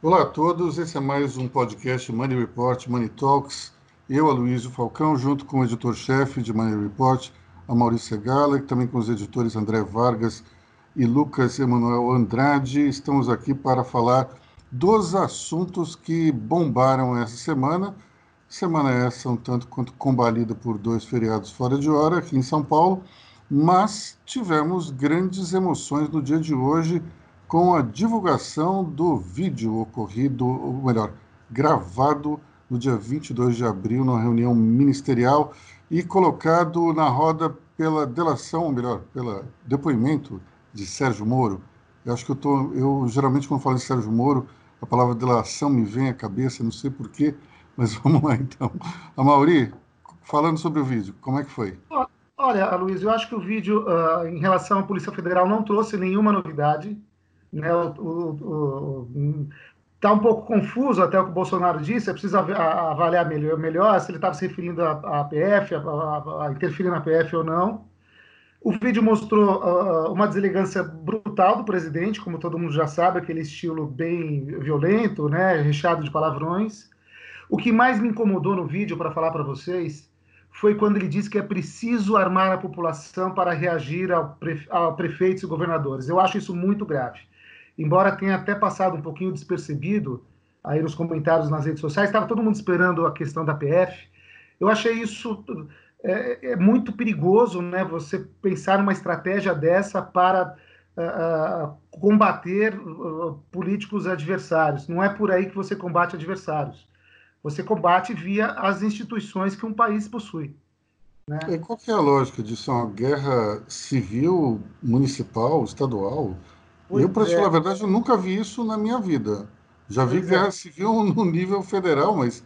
Olá a todos, esse é mais um podcast Money Report, Money Talks. Eu, Aloysio Falcão, junto com o editor-chefe de Money Report, a Maurício Segala, e também com os editores André Vargas e Lucas Emanuel Andrade, estamos aqui para falar dos assuntos que bombaram essa semana. Semana essa um tanto quanto combalida por dois feriados fora de hora aqui em São Paulo, mas tivemos grandes emoções no dia de hoje com a divulgação do vídeo ocorrido, ou melhor, gravado no dia 22 de abril, numa reunião ministerial e colocado na roda pela delação, ou melhor, pelo depoimento de Sérgio Moro. Eu acho que eu tô, eu geralmente quando falo de Sérgio Moro, a palavra delação me vem à cabeça, não sei porquê, mas vamos lá então. A Mauri, falando sobre o vídeo, como é que foi? Olha, Luiz, eu acho que o vídeo, uh, em relação à Polícia Federal, não trouxe nenhuma novidade. Né? Está um pouco confuso até o que o Bolsonaro disse, é preciso avaliar melhor, melhor se ele estava se referindo à PF, a, a, a, interferir na PF ou não. O vídeo mostrou uh, uma deselegância brutal do presidente, como todo mundo já sabe, aquele estilo bem violento, né, recheado de palavrões. O que mais me incomodou no vídeo, para falar para vocês, foi quando ele disse que é preciso armar a população para reagir ao pre a prefeitos e governadores. Eu acho isso muito grave embora tenha até passado um pouquinho despercebido aí nos comentários nas redes sociais, estava todo mundo esperando a questão da PF. Eu achei isso é, é muito perigoso, né? Você pensar numa estratégia dessa para uh, combater uh, políticos adversários. Não é por aí que você combate adversários. Você combate via as instituições que um país possui. Né? E qual é a lógica disso? É uma guerra civil, municipal, estadual? Pois eu, para é. falar a verdade, eu nunca vi isso na minha vida. Já vi pois guerra é. civil no nível federal, mas,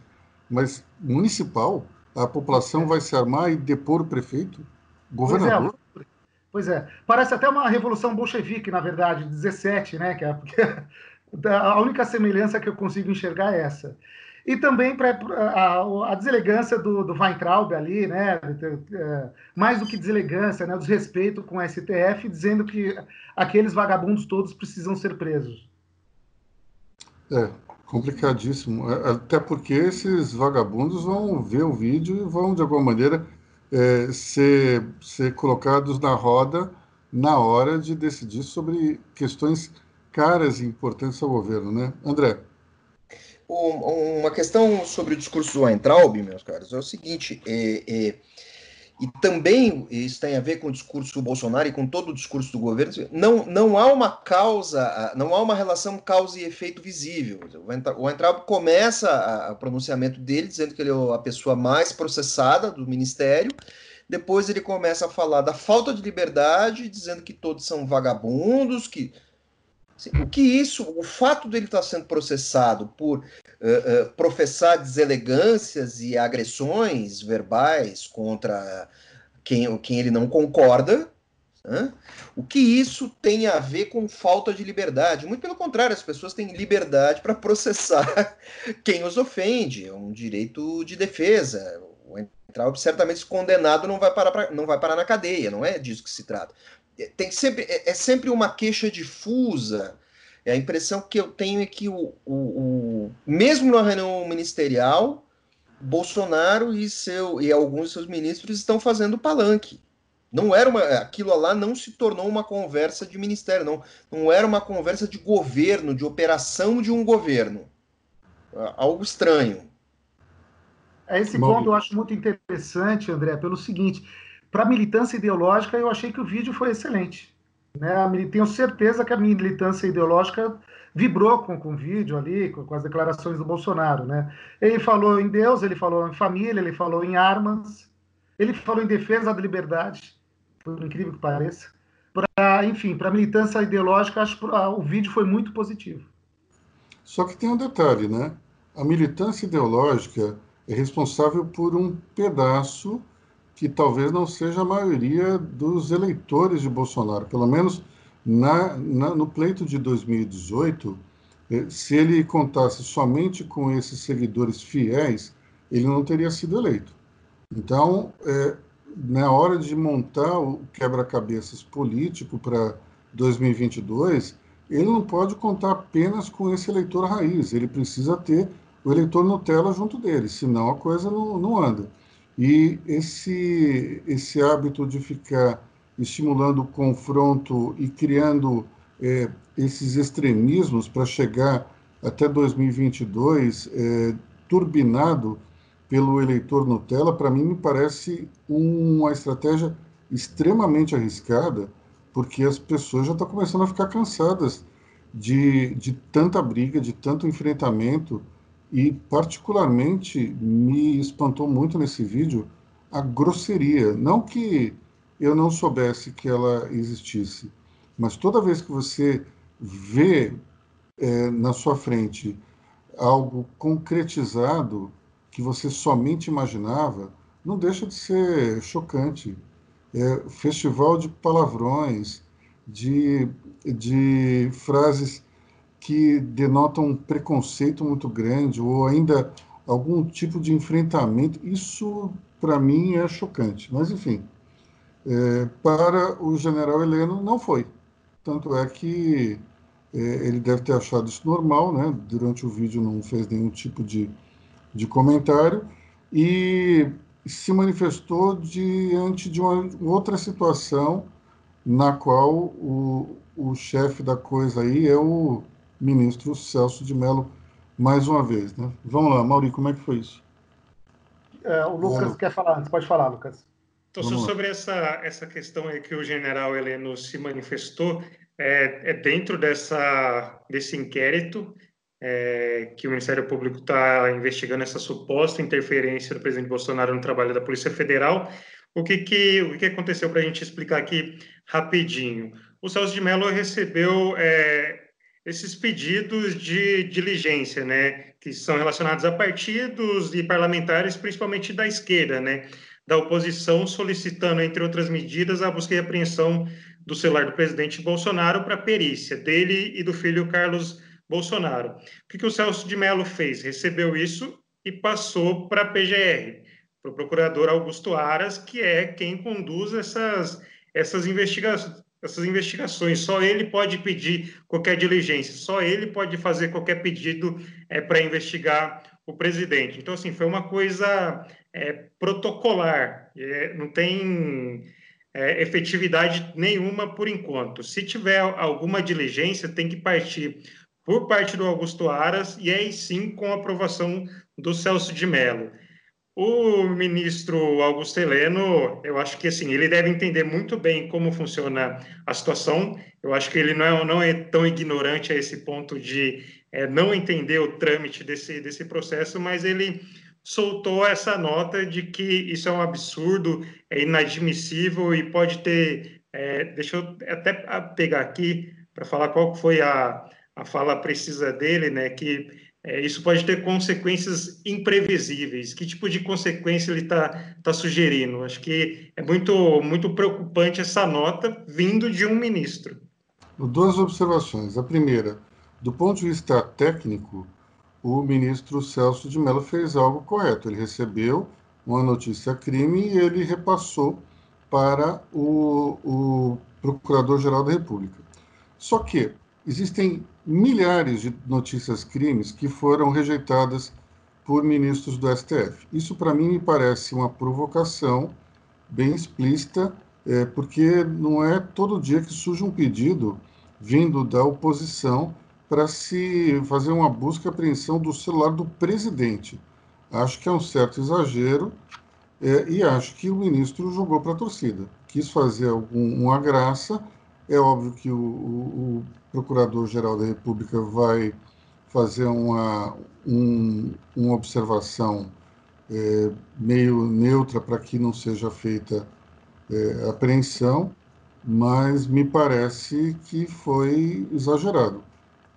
mas municipal, a população é. vai se armar e depor o prefeito, governador. Pois é. Pois é. Parece até uma revolução bolchevique, na verdade, 17, né? Que é, a única semelhança que eu consigo enxergar é essa. E também para a, a, deselegância do, do Weintraub ali, né? É, mais do que deselegância, né? Desrespeito com o STF, dizendo que aqueles vagabundos todos precisam ser presos. É, complicadíssimo. É, até porque esses vagabundos vão ver o vídeo e vão, de alguma maneira, é, ser, ser colocados na roda na hora de decidir sobre questões caras e importantes ao governo, né? André uma questão sobre o discurso do Weintraub, meus caros, é o seguinte, é, é, e também isso tem a ver com o discurso do Bolsonaro e com todo o discurso do governo, não, não há uma causa, não há uma relação causa e efeito visível. O Weintraub começa o pronunciamento dele dizendo que ele é a pessoa mais processada do ministério, depois ele começa a falar da falta de liberdade, dizendo que todos são vagabundos, que o que isso, o fato dele estar sendo processado por uh, uh, professar deselegâncias e agressões verbais contra quem, quem ele não concorda, né? o que isso tem a ver com falta de liberdade? Muito pelo contrário, as pessoas têm liberdade para processar quem os ofende, é um direito de defesa. O entrar certamente condenado não vai parar pra, não vai parar na cadeia, não é disso que se trata. É, tem sempre, é, é, sempre uma queixa difusa. É a impressão que eu tenho é que o, o, o mesmo na reunião ministerial, Bolsonaro e, seu, e alguns de seus ministros estão fazendo palanque. Não era uma, aquilo lá não se tornou uma conversa de ministério, não, não era uma conversa de governo, de operação de um governo. Algo estranho. Esse ponto eu acho muito interessante, André, pelo seguinte: para militância ideológica, eu achei que o vídeo foi excelente. Né? Tenho certeza que a militância ideológica vibrou com, com o vídeo ali, com, com, as declarações do Bolsonaro. Né? Ele falou em Deus, ele falou em família, ele falou em armas, ele falou em defesa da liberdade, por incrível que pareça. Pra, enfim, para a militância ideológica, acho que o vídeo foi muito positivo. Só que tem um detalhe, né? A militância ideológica é responsável por um pedaço que talvez não seja a maioria dos eleitores de Bolsonaro, pelo menos na, na, no pleito de 2018, eh, se ele contasse somente com esses seguidores fiéis, ele não teria sido eleito. Então, é, na hora de montar o quebra-cabeças político para 2022, ele não pode contar apenas com esse eleitor raiz, ele precisa ter o eleitor Nutella junto dele, senão a coisa não, não anda. E esse, esse hábito de ficar estimulando o confronto e criando é, esses extremismos para chegar até 2022 é, turbinado pelo eleitor Nutella, para mim me parece uma estratégia extremamente arriscada, porque as pessoas já estão começando a ficar cansadas de, de tanta briga, de tanto enfrentamento, e particularmente me espantou muito nesse vídeo a grosseria. Não que eu não soubesse que ela existisse, mas toda vez que você vê é, na sua frente algo concretizado que você somente imaginava, não deixa de ser chocante. É, festival de palavrões, de, de frases que denotam um preconceito muito grande ou ainda algum tipo de enfrentamento. Isso, para mim, é chocante. Mas, enfim, é, para o general Heleno, não foi. Tanto é que é, ele deve ter achado isso normal, né? Durante o vídeo não fez nenhum tipo de, de comentário e se manifestou diante de uma outra situação na qual o, o chefe da coisa aí é o ministro Celso de Mello, mais uma vez. Né? Vamos lá, Mauri, como é que foi isso? É, o Lucas é. quer falar, você pode falar, Lucas. Então, sobre essa, essa questão aí que o general Heleno se manifestou, é, é dentro dessa, desse inquérito é, que o Ministério Público está investigando essa suposta interferência do presidente Bolsonaro no trabalho da Polícia Federal. O que, que, o que aconteceu para a gente explicar aqui rapidinho? O Celso de Mello recebeu é, esses pedidos de diligência, né, que são relacionados a partidos e parlamentares, principalmente da esquerda, né, da oposição solicitando, entre outras medidas, a busca e apreensão do celular do presidente Bolsonaro para perícia dele e do filho Carlos Bolsonaro. O que, que o Celso de Mello fez? Recebeu isso e passou para a PGR, para o procurador Augusto Aras, que é quem conduz essas, essas investigações essas investigações. Só ele pode pedir qualquer diligência, só ele pode fazer qualquer pedido é, para investigar o presidente. Então, assim, foi uma coisa é, protocolar, é, não tem é, efetividade nenhuma por enquanto. Se tiver alguma diligência, tem que partir por parte do Augusto Aras e aí sim com aprovação do Celso de Mello. O ministro Augusto Heleno, eu acho que assim, ele deve entender muito bem como funciona a situação. Eu acho que ele não é, não é tão ignorante a esse ponto de é, não entender o trâmite desse, desse processo, mas ele soltou essa nota de que isso é um absurdo, é inadmissível e pode ter. É, deixa eu até pegar aqui para falar qual foi a, a fala precisa dele, né? Que é, isso pode ter consequências imprevisíveis. Que tipo de consequência ele está tá sugerindo? Acho que é muito, muito preocupante essa nota vindo de um ministro. Duas observações. A primeira, do ponto de vista técnico, o ministro Celso de Mello fez algo correto. Ele recebeu uma notícia crime e ele repassou para o, o Procurador-Geral da República. Só que existem milhares de notícias crimes que foram rejeitadas por ministros do STF. Isso, para mim, me parece uma provocação bem explícita, é, porque não é todo dia que surge um pedido vindo da oposição para se fazer uma busca e apreensão do celular do presidente. Acho que é um certo exagero é, e acho que o ministro jogou para a torcida. Quis fazer algum, uma graça. É óbvio que o, o, o Procurador-Geral da República vai fazer uma, um, uma observação é, meio neutra para que não seja feita é, apreensão, mas me parece que foi exagerado.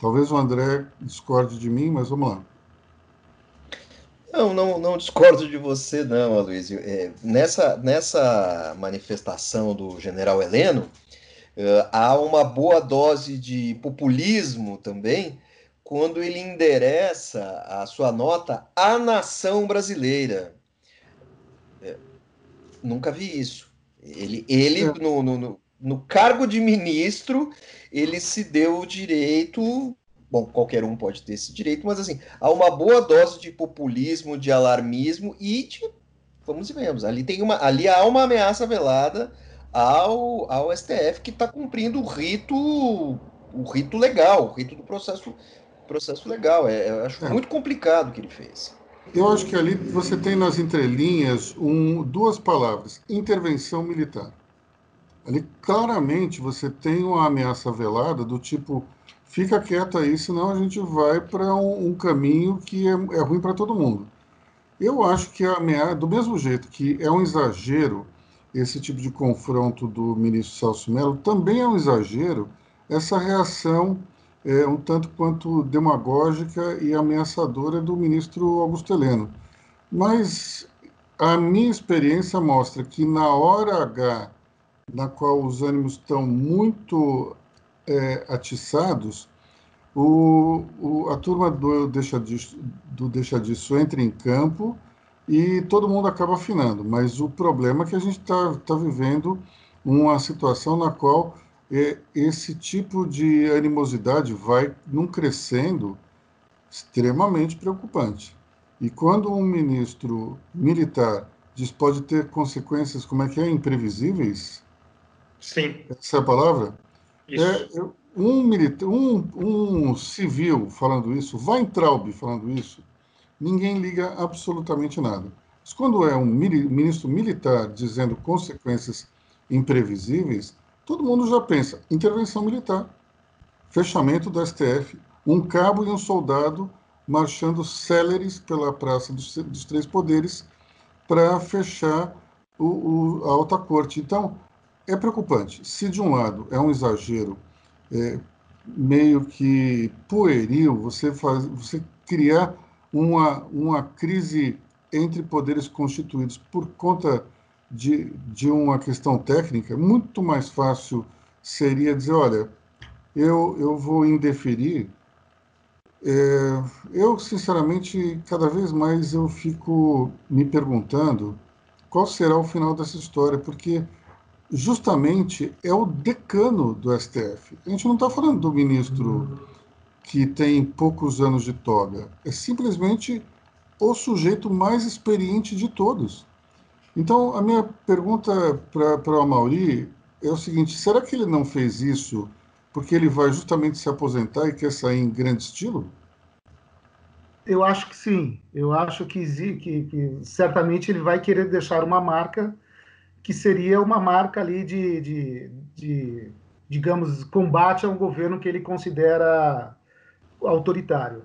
Talvez o André discorde de mim, mas vamos lá. Não, não, não discordo de você, não, Aloysio. É, nessa, nessa manifestação do general Heleno, Uh, há uma boa dose de populismo também quando ele endereça a sua nota à nação brasileira. É, nunca vi isso. Ele, ele é. no, no, no, cargo de ministro, ele se deu o direito. Bom, qualquer um pode ter esse direito, mas assim, há uma boa dose de populismo, de alarmismo e de, vamos e vemos, ali tem uma, ali há uma ameaça velada ao, ao STF que está cumprindo o rito, o rito legal, o rito do processo, processo legal. É, eu acho é. muito complicado o que ele fez. Eu acho que ali você tem nas entrelinhas um, duas palavras: intervenção militar. Ali claramente você tem uma ameaça velada do tipo fica quieto aí, senão a gente vai para um, um, caminho que é, é ruim para todo mundo. Eu acho que a ameaça, do mesmo jeito que é um exagero esse tipo de confronto do ministro Celso Mello, também é um exagero essa reação é, um tanto quanto demagógica e ameaçadora do ministro Augusto Heleno. Mas a minha experiência mostra que na hora H na qual os ânimos estão muito é, atiçados, o, o, a turma do deixa, disso, do deixa Disso entra em campo e todo mundo acaba afinando. Mas o problema é que a gente está tá vivendo uma situação na qual é, esse tipo de animosidade vai num crescendo extremamente preocupante. E quando um ministro militar diz pode ter consequências, como é que é, imprevisíveis, Sim. Essa é a palavra? Isso. É, um, militar, um, um civil falando isso, Weintraub falando isso, ninguém liga absolutamente nada. Mas quando é um ministro militar dizendo consequências imprevisíveis, todo mundo já pensa: intervenção militar, fechamento do STF, um cabo e um soldado marchando céleres pela Praça dos, dos Três Poderes para fechar o, o, a alta corte. Então, é preocupante. Se de um lado é um exagero é, meio que pueril, você, faz, você criar uma, uma crise entre poderes constituídos por conta de, de uma questão técnica, muito mais fácil seria dizer, olha, eu, eu vou indeferir. É, eu, sinceramente, cada vez mais eu fico me perguntando qual será o final dessa história, porque justamente é o decano do STF. A gente não está falando do ministro que tem poucos anos de toga, é simplesmente o sujeito mais experiente de todos. Então, a minha pergunta para o Amauri é o seguinte: será que ele não fez isso porque ele vai justamente se aposentar e quer sair em grande estilo? Eu acho que sim. Eu acho que, que, que certamente ele vai querer deixar uma marca que seria uma marca ali de, de, de, digamos, combate a um governo que ele considera autoritário.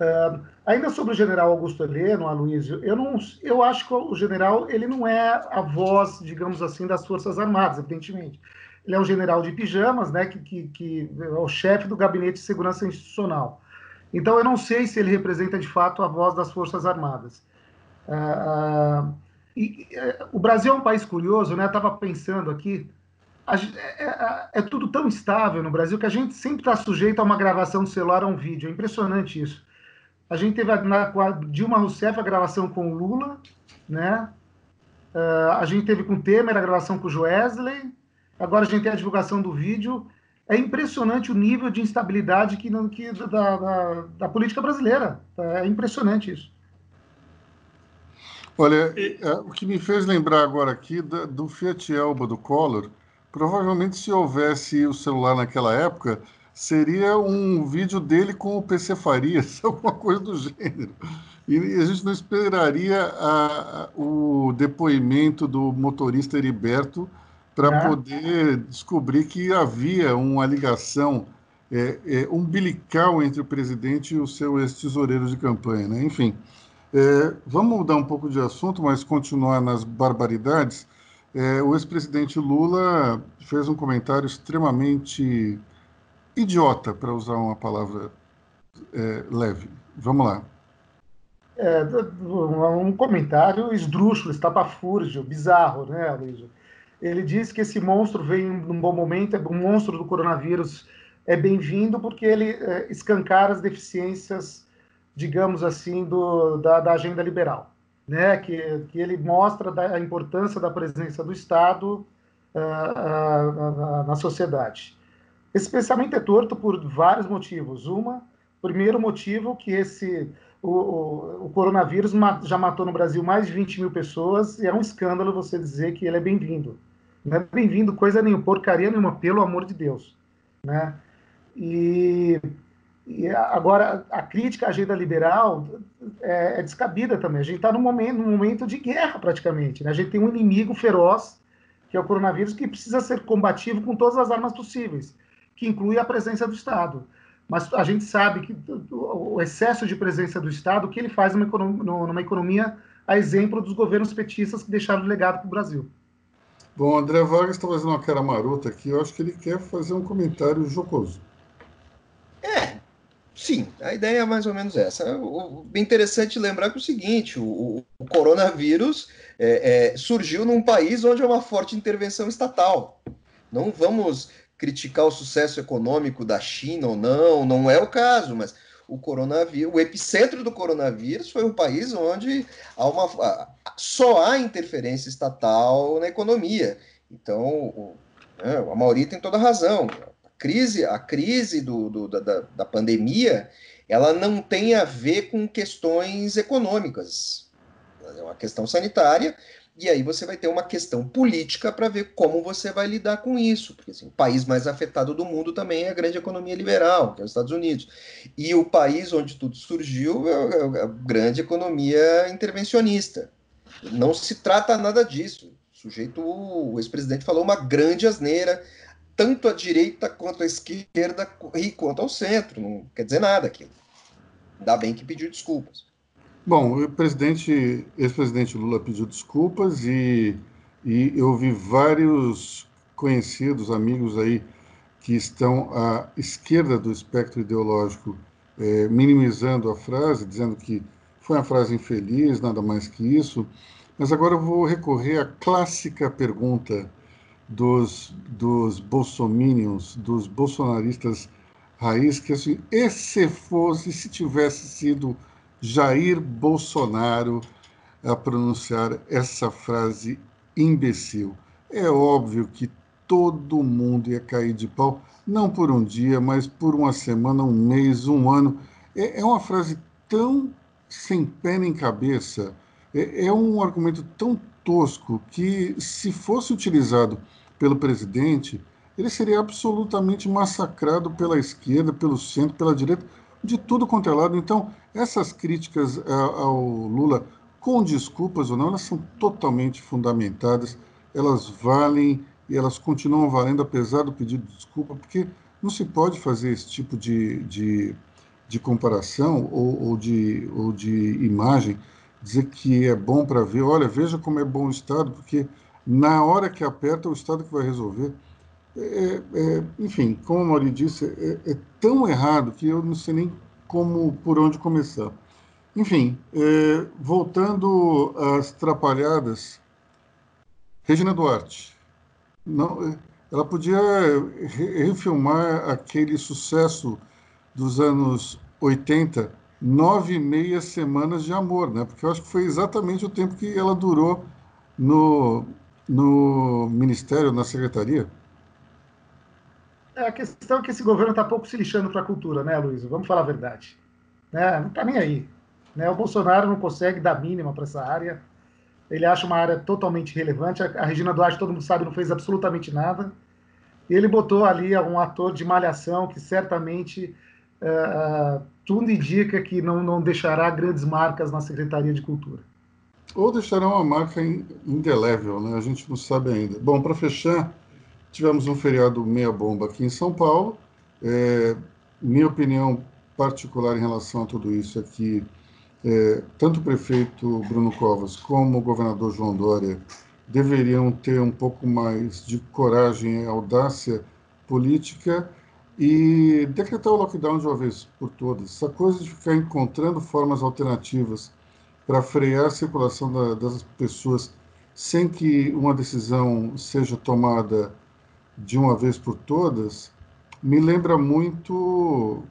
Uh, ainda sobre o general Augusto Heleno, Aloysio, eu, não, eu acho que o general ele não é a voz, digamos assim, das Forças Armadas, evidentemente. Ele é um general de pijamas, né, que, que, que é o chefe do Gabinete de Segurança Institucional. Então, eu não sei se ele representa de fato a voz das Forças Armadas. Uh, uh, e, é, o Brasil é um país curioso, né? Estava pensando aqui, é, é, é, tudo tão estável no Brasil que a gente sempre está sujeito a uma gravação do celular a um vídeo. É impressionante isso. A gente teve na, com a Dilma Rousseff a gravação com o Lula, né? Uh, a gente teve com o Temer a gravação com o Joesley. Agora a gente tem a divulgação do vídeo. É impressionante o nível de instabilidade que, que da, da, da política brasileira. É impressionante isso. Olha. É, o que me fez lembrar agora aqui do Fiat Elba do Collor, provavelmente se houvesse o celular naquela época, seria um vídeo dele com o PC Farias, alguma coisa do gênero. E a gente não esperaria a, a, o depoimento do motorista Heriberto para é. poder descobrir que havia uma ligação é, é, umbilical entre o presidente e o seu ex-tesoureiro de campanha. Né? Enfim, é, vamos mudar um pouco de assunto, mas continuar nas barbaridades. É, o ex-presidente Lula fez um comentário extremamente idiota, para usar uma palavra é, leve. Vamos lá. É, um comentário esdrúxulo, estapafúrdio, bizarro, né? Ele diz que esse monstro vem num bom momento, o monstro do coronavírus é bem-vindo porque ele é, escancara as deficiências digamos assim, do, da, da agenda liberal, né? que, que ele mostra a importância da presença do Estado uh, uh, na sociedade. Esse pensamento é torto por vários motivos. Uma, primeiro motivo que esse o, o, o, coronavírus já matou no Brasil mais de 20 mil pessoas e é um escândalo você dizer que ele é bem-vindo. Não é bem-vindo coisa nenhuma, porcaria nenhuma, pelo amor de Deus. Né? E, e agora, a crítica à agenda liberal é, é descabida também. A gente está num momento, num momento de guerra, praticamente. Né? A gente tem um inimigo feroz, que é o coronavírus, que precisa ser combativo com todas as armas possíveis, que inclui a presença do Estado. Mas a gente sabe que o excesso de presença do Estado, o que ele faz numa economia, numa economia a exemplo dos governos petistas que deixaram legado para o Brasil. Bom, André Vargas está fazendo uma cara marota aqui. Eu acho que ele quer fazer um comentário jocoso. É, sim, a ideia é mais ou menos essa. O, o interessante lembrar que é o seguinte: o, o coronavírus é, é, surgiu num país onde há uma forte intervenção estatal. Não vamos criticar o sucesso econômico da China ou não, não é o caso, mas o coronavírus, o epicentro do coronavírus foi um país onde há uma, só há interferência estatal na economia. Então, né, a Mauri tem toda razão. Crise, a crise do, do da, da pandemia, ela não tem a ver com questões econômicas. É uma questão sanitária e aí você vai ter uma questão política para ver como você vai lidar com isso. Porque assim, o país mais afetado do mundo também é a grande economia liberal, que é os Estados Unidos. E o país onde tudo surgiu é a grande economia intervencionista. Não se trata nada disso. O sujeito, o ex-presidente falou uma grande asneira, tanto à direita quanto à esquerda e quanto ao centro. Não quer dizer nada aquilo. Ainda bem que pediu desculpas. Bom, o presidente, ex-presidente Lula pediu desculpas e, e eu vi vários conhecidos, amigos aí, que estão à esquerda do espectro ideológico é, minimizando a frase, dizendo que foi uma frase infeliz, nada mais que isso. Mas agora eu vou recorrer à clássica pergunta dos, dos bolsominions, dos bolsonaristas raiz, que assim, e se fosse, se tivesse sido Jair Bolsonaro a pronunciar essa frase imbecil. É óbvio que todo mundo ia cair de pau, não por um dia, mas por uma semana, um mês, um ano. É, é uma frase tão sem pé nem cabeça, é, é um argumento tão tosco que, se fosse utilizado pelo presidente, ele seria absolutamente massacrado pela esquerda, pelo centro, pela direita, de tudo quanto é lado. Então, essas críticas eh, ao Lula, com desculpas ou não, elas são totalmente fundamentadas, elas valem e elas continuam valendo apesar do pedido de desculpa, porque não se pode fazer esse tipo de, de, de comparação ou, ou, de, ou de imagem, dizer que é bom para ver, olha, veja como é bom o Estado, porque na hora que aperta, é o Estado que vai resolver. É, é, enfim, como a Mauri disse, é, é, tão errado que eu não sei nem como por onde começar. Enfim, é, voltando às trapalhadas, Regina Duarte, não, é, ela podia refilmar aquele sucesso dos anos 80, nove e meia semanas de amor, né? Porque eu acho que foi exatamente o tempo que ela durou no, no ministério, na secretaria. É, a questão é que esse governo está pouco se lixando para a cultura, né, Luiz? Vamos falar a verdade. Né? Não está nem aí. Né? O Bolsonaro não consegue dar mínima para essa área. Ele acha uma área totalmente relevante. A Regina Duarte, todo mundo sabe, não fez absolutamente nada. E ele botou ali um ator de malhação que certamente uh, tudo indica que não, não deixará grandes marcas na Secretaria de Cultura. Ou deixará uma marca indelével, né? A gente não sabe ainda. Bom, para fechar, Tivemos um feriado meia bomba aqui em São Paulo. É, minha opinião particular em relação a tudo isso é que é, tanto o prefeito Bruno Covas como o governador João Dória deveriam ter um pouco mais de coragem e audácia política e decretar o lockdown de uma vez por todas. Essa coisa de ficar encontrando formas alternativas para frear a circulação da, das pessoas sem que uma decisão seja tomada de uma vez por todas, me lembra muito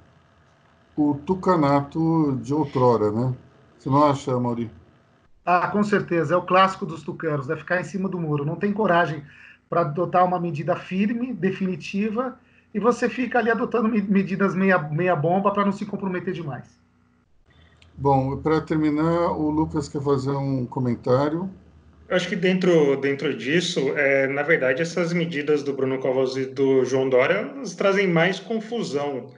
o tucanato de outrora, né? Você não acha, Mauri? Ah, com certeza. É o clássico dos tucanos, é ficar em cima do muro. Não tem coragem para adotar uma medida firme, definitiva, e você fica ali adotando medidas meia, meia bomba para não se comprometer demais. Bom, para terminar, o Lucas quer fazer um comentário. Eu acho que dentro, dentro disso, é, na verdade, essas medidas do Bruno Covas e do João Dória trazem mais confusão.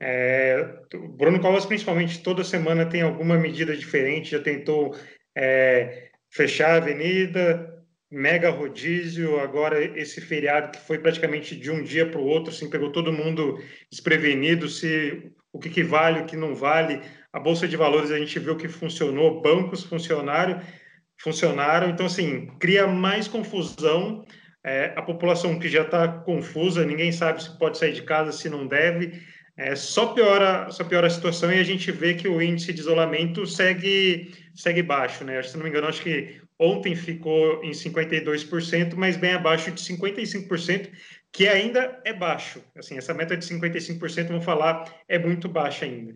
É, o Bruno Covas, principalmente, toda semana tem alguma medida diferente, já tentou é, fechar a avenida, mega rodízio, agora esse feriado que foi praticamente de um dia para o outro, assim, pegou todo mundo desprevenido, se o que, que vale, o que não vale. A Bolsa de Valores a gente viu que funcionou, bancos funcionaram, funcionaram, então assim, cria mais confusão, é, a população que já está confusa, ninguém sabe se pode sair de casa, se não deve, é, só, piora, só piora a situação e a gente vê que o índice de isolamento segue, segue baixo, né? Se não me engano, acho que Ontem ficou em 52%, mas bem abaixo de 55%, que ainda é baixo. Assim, essa meta de 55%, vamos falar, é muito baixa ainda.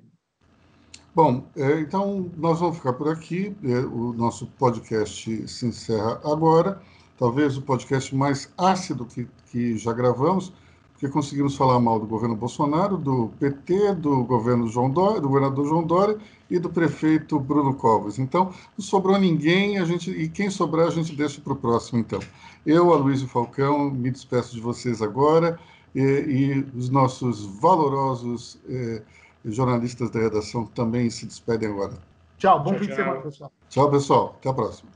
Bom, é, então nós vamos ficar por aqui. É, o nosso podcast se encerra agora. Talvez o podcast mais ácido que, que já gravamos porque conseguimos falar mal do governo Bolsonaro, do PT, do governo João Dória, do governador João Dória e do prefeito Bruno Covas. Então, não sobrou ninguém, a gente, e quem sobrar a gente deixa para o próximo, então. Eu, Aloysio Falcão, me despeço de vocês agora e, e os nossos valorosos eh, jornalistas da redação também se despedem agora. Tchau, bom tchau, fim de semana, pessoal. Tchau, pessoal. Até a próxima.